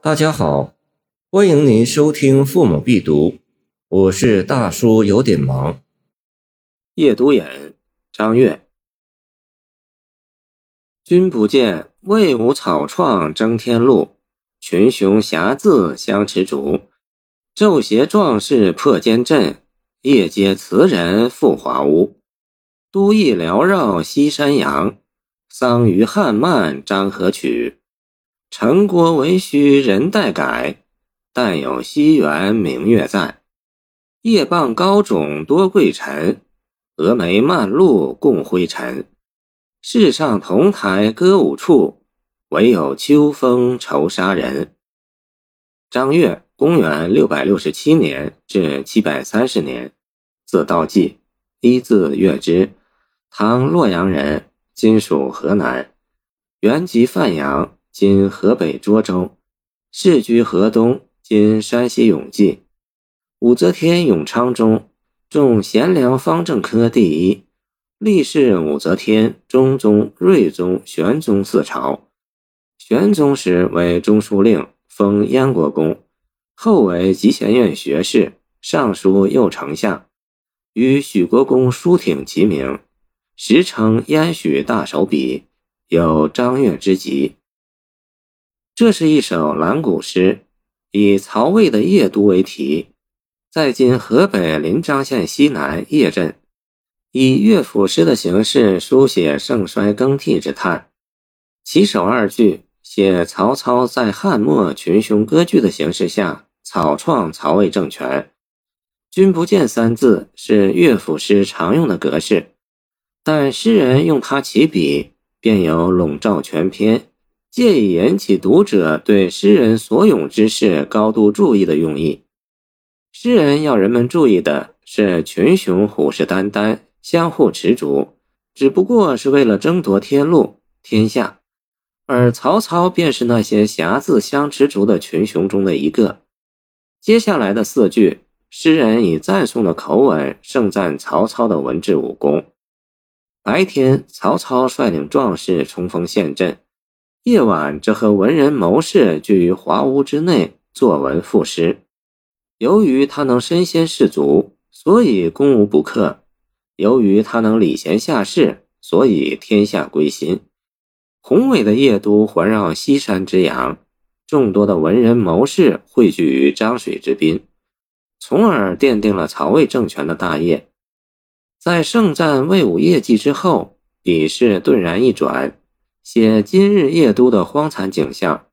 大家好，欢迎您收听《父母必读》，我是大叔，有点忙。夜读眼，张悦。君不见，魏武草创争天路，群雄侠字相持主。骤邪壮士破坚阵，夜接词人赴华屋。都邑缭绕西山阳，桑榆汉漫张河曲。城郭为虚人待改，但有西园明月在。夜傍高冢多贵臣，峨眉漫路共辉尘。世上同台歌舞处，唯有秋风愁杀人。张悦。公元六百六十七年至七百三十年，字道济，一字月之，唐洛阳人，今属河南。原籍范阳，今河北涿州，世居河东，今山西永济。武则天永昌中，中贤良方正科第一，历仕武则天、中宗、睿宗、玄宗四朝。玄宗时为中书令，封燕国公。后为集贤院学士、尚书右丞相，与许国公舒挺齐名，时称燕许大手笔，有张悦之集。这是一首兰古诗，以曹魏的邺都为题，在今河北临漳县西南邺镇，以乐府诗的形式书写盛衰更替之叹。起首二句写曹操在汉末群雄割据的形势下。草创曹魏政权，君不见三字是乐府诗常用的格式，但诗人用它起笔，便有笼罩全篇，借以引起读者对诗人所咏之事高度注意的用意。诗人要人们注意的是群雄虎视眈眈，相互持逐，只不过是为了争夺天路天下，而曹操便是那些侠字相持逐的群雄中的一个。接下来的四句，诗人以赞颂的口吻盛赞曹操的文治武功。白天，曹操率领壮士冲锋陷阵；夜晚，则和文人谋士聚于华屋之内作文赋诗。由于他能身先士卒，所以攻无不克；由于他能礼贤下士，所以天下归心。宏伟的邺都环绕西山之阳。众多的文人谋士汇聚于漳水之滨，从而奠定了曹魏政权的大业。在盛赞魏武业绩之后，笔势顿然一转，写今日邺都的荒残景象。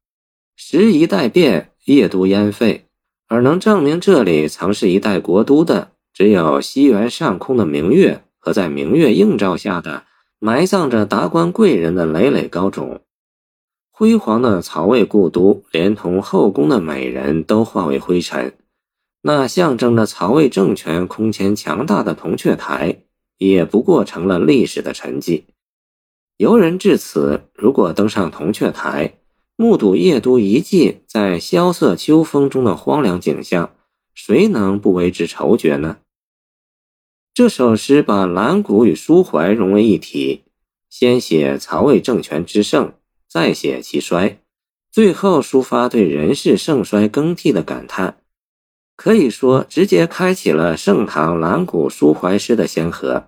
时移代变，邺都烟废，而能证明这里曾是一代国都的，只有西园上空的明月和在明月映照下的埋葬着达官贵人的累累高冢。辉煌的曹魏故都，连同后宫的美人都化为灰尘。那象征着曹魏政权空前强大的铜雀台，也不过成了历史的沉寂。游人至此，如果登上铜雀台，目睹邺都遗迹在萧瑟秋风中的荒凉景象，谁能不为之愁绝呢？这首诗把蓝谷与抒怀融为一体，先写曹魏政权之盛。再写其衰，最后抒发对人世盛衰更替的感叹，可以说直接开启了盛唐兰谷抒怀诗的先河。